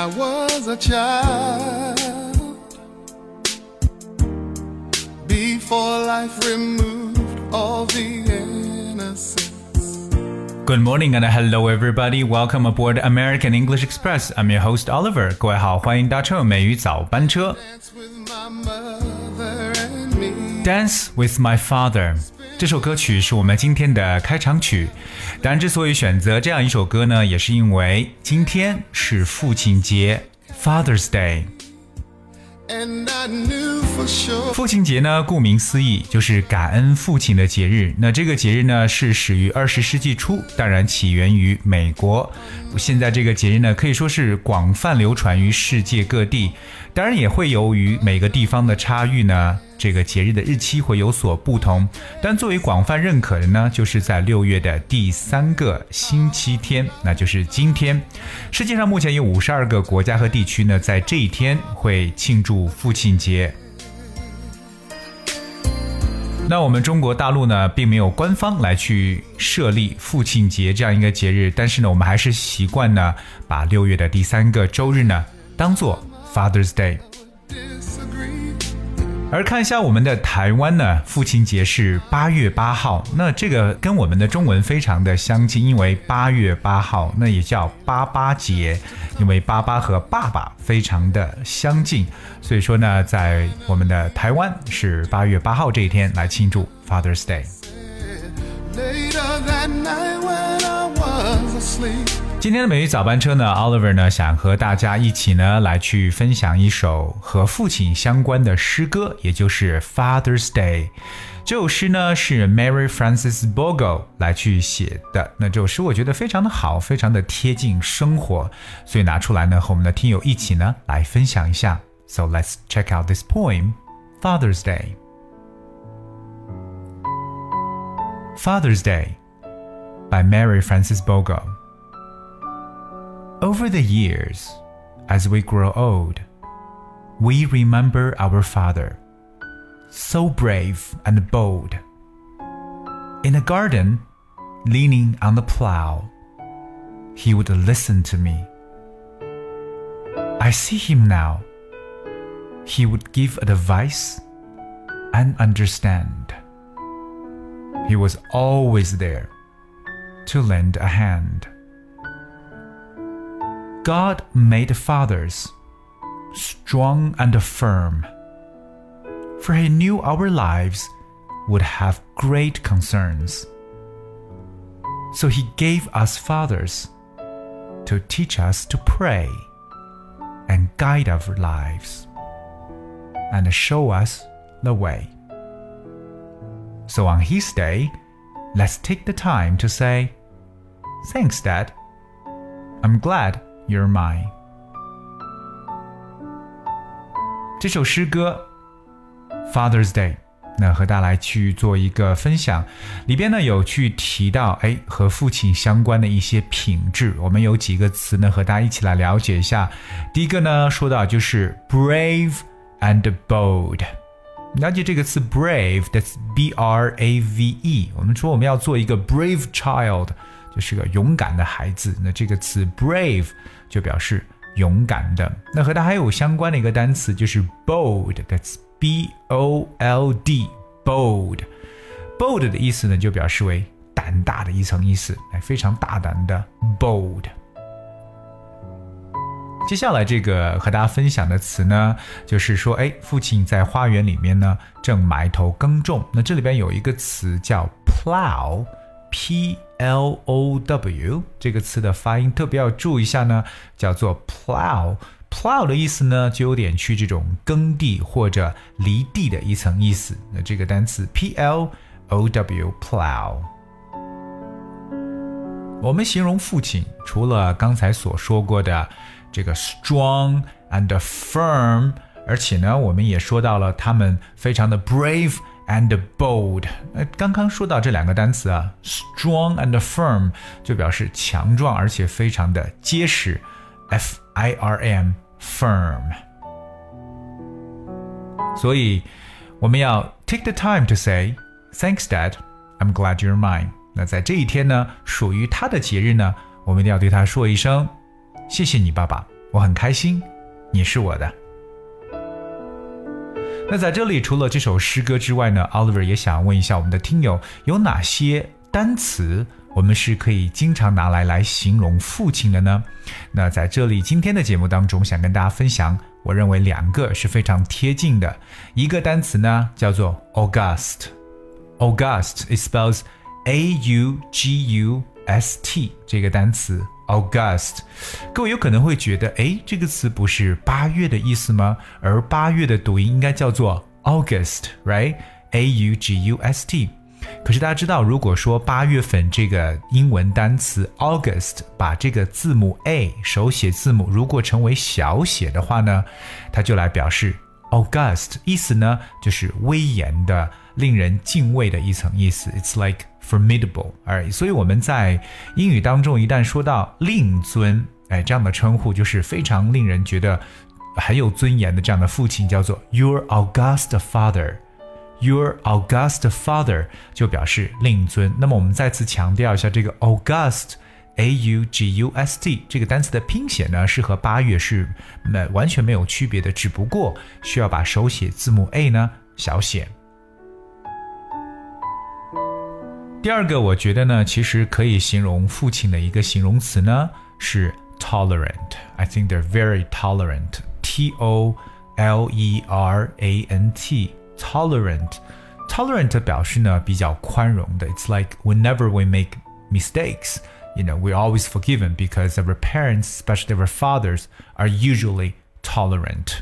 that when I was a child, before life removed all the innocence. Good morning and hello everybody. Welcome aboard American English Express. I'm your host Oliver. 各位好，欢迎搭乘美语早班车。 Dance with my mother and me. Dance with My Father 这首歌曲是我们今天的开场曲。当然，之所以选择这样一首歌呢，也是因为今天是父亲节 （Father's Day）。父亲节呢，顾名思义就是感恩父亲的节日。那这个节日呢，是始于二十世纪初，当然起源于美国。现在这个节日呢，可以说是广泛流传于世界各地。当然，也会由于每个地方的差异呢，这个节日的日期会有所不同。但作为广泛认可的呢，就是在六月的第三个星期天，那就是今天。世界上目前有五十二个国家和地区呢，在这一天会庆祝父亲节。那我们中国大陆呢，并没有官方来去设立父亲节这样一个节日，但是呢，我们还是习惯呢，把六月的第三个周日呢，当做 Father's Day。而看一下我们的台湾呢，父亲节是八月八号，那这个跟我们的中文非常的相近，因为八月八号那也叫八八节，因为八八和爸爸非常的相近，所以说呢，在我们的台湾是八月八号这一天来庆祝 Father's Day。Later that night when I was asleep. 今天的美语早班车呢，Oliver 呢想和大家一起呢来去分享一首和父亲相关的诗歌，也就是 Father's Day。这首诗呢是 Mary Frances Bogle 来去写的。那这首诗我觉得非常的好，非常的贴近生活，所以拿出来呢和我们的听友一起呢来分享一下。So let's check out this poem, Father's Day. Father's Day by Mary Frances Bogle. Over the years, as we grow old, we remember our father, so brave and bold. In the garden, leaning on the plow, he would listen to me. I see him now. He would give advice and understand. He was always there to lend a hand. God made fathers strong and firm, for He knew our lives would have great concerns. So He gave us fathers to teach us to pray and guide our lives and show us the way. So on His day, let's take the time to say, Thanks, Dad. I'm glad you're mine. 这首诗歌《Father's Day》，那和大家来去做一个分享，里边呢有去提到哎和父亲相关的一些品质，我们有几个词呢和大家一起来了解一下。第一个呢说到就是 brave and bold。了解这个词 brave，that's B R A V E。我们说我们要做一个 brave child，就是个勇敢的孩子。那这个词 brave 就表示勇敢的。那和它还有相关的一个单词就是 bold，that's B O L D，bold。bold 的意思呢就表示为胆大的一层意思，哎，非常大胆的 bold。接下来这个和大家分享的词呢，就是说，哎，父亲在花园里面呢正埋头耕种。那这里边有一个词叫 plow，p l o w，这个词的发音特别要注意一下呢，叫做 plow。plow 的意思呢，就有点去这种耕地或者犁地的一层意思。那这个单词 p l o w plow。我们形容父亲，除了刚才所说过的这个 strong and firm，而且呢，我们也说到了他们非常的 brave and bold。呃，刚刚说到这两个单词啊，strong and firm 就表示强壮而且非常的结实，f i r m firm。所以我们要 take the time to say thanks, Dad. I'm glad you're mine. 那在这一天呢，属于他的节日呢，我们一定要对他说一声 谢谢你，爸爸，我很开心，你是我的。 那在这里，除了这首诗歌之外呢，Oliver 也想问一下我们的听友，有哪些单词我们是可以经常拿来来形容父亲的呢？那在这里，今天的节目当中，想跟大家分享，我认为两个是非常贴近的。一个单词呢叫做 August，August it spells A U G U S T 这个单词。August，各位有可能会觉得，哎，这个词不是八月的意思吗？而八月的读音应该叫做 August，right？A U G U S T。可是大家知道，如果说八月份这个英文单词 August 把这个字母 A 手写字母如果成为小写的话呢，它就来表示 August，意思呢就是威严的、令人敬畏的一层意思。It's like formidable，哎，所以我们在英语当中一旦说到令尊，哎，这样的称呼就是非常令人觉得很有尊严的这样的父亲，叫做 Your August Father。Your August Father 就表示令尊。那么我们再次强调一下，这个 August，A U G U S T 这个单词的拼写呢，是和八月是没完全没有区别的，只不过需要把手写字母 A 呢小写。第二个，我觉得呢，其实可以形容父亲的一个形容词呢是 tolerant。I think they're very tolerant. T O L E R A N T. Tolerant. Tolerant 表示呢比较宽容的。It's like whenever we make mistakes, you know, we're always forgiven because our parents, especially our fathers, are usually tolerant.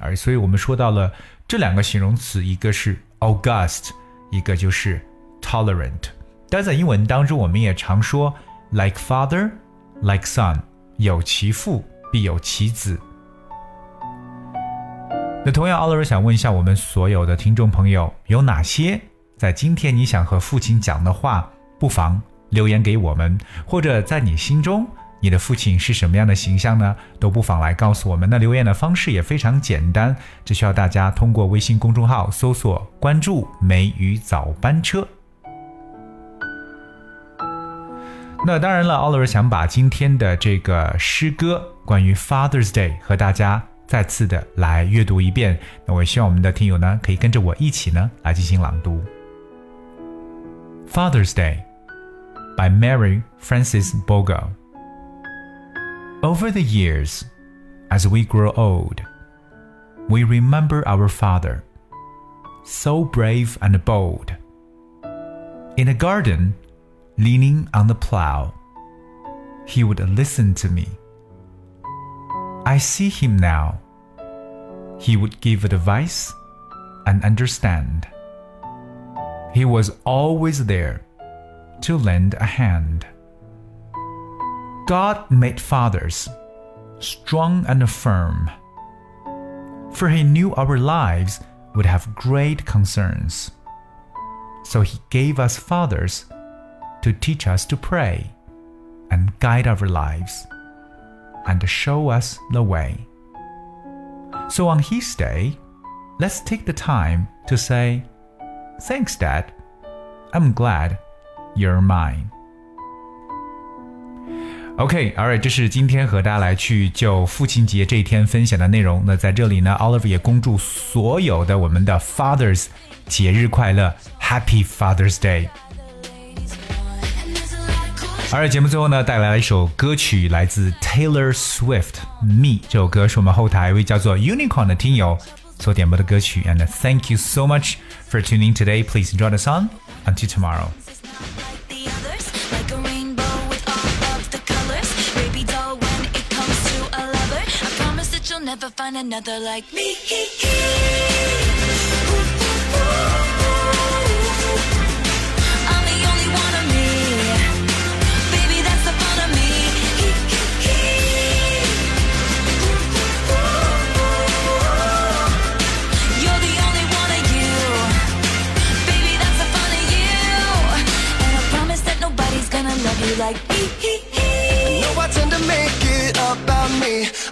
而所以我们说到了这两个形容词，一个是 august，一个就是 tolerant。 但在英文当中，我们也常说 like father, like son，有其父必有其子。那同样，奥尔想问一下我们所有的听众朋友，有哪些在今天你想和父亲讲的话，不妨留言给我们，或者在你心中，你的父亲是什么样的形象呢？都不妨来告诉我们。那留言的方式也非常简单，只需要大家通过微信公众号搜索关注“梅雨早班车”。那当然了，Oliver 想把今天的这个诗歌关于 Father's Day 和大家再次的来阅读一遍。那我也希望我们的听友呢，可以跟着我一起呢来进行朗读。Father's Day by Mary Frances Bogle. Over the years, as we grow old, we remember our father, so brave and bold. In a garden, leaning on the plow. He would listen to me. I see him now. He would give advice and understand. He was always there to lend a hand. God made fathers strong and firm, for he knew our lives would have great concerns. So he gave us fathers to teach us to pray and guide our lives and show us the way. So on His day, let's take the time to say, Thanks, Dad. I'm glad you're mine. OK，Alright，、okay, 这是今天和大家来去就父亲节这一天分享的内容。那在这里呢，Oliver 也恭祝所有的我们的 Fathers 节日快乐，Happy Father's Day。 而节目最后呢，带来了一首歌曲，来自 Taylor Swift，《Me》这首歌是我们后台一位叫做 Unicorn 的听友所点播的歌曲。And thank you so much for tuning today. Please enjoy the song. Until tomorrow. Never find another like me.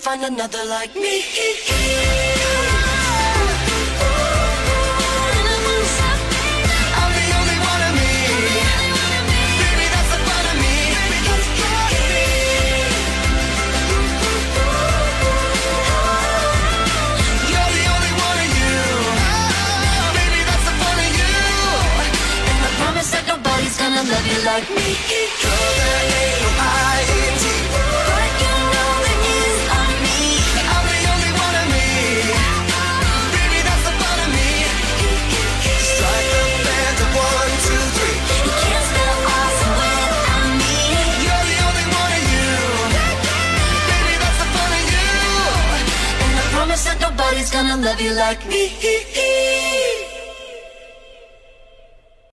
find another like me. like me.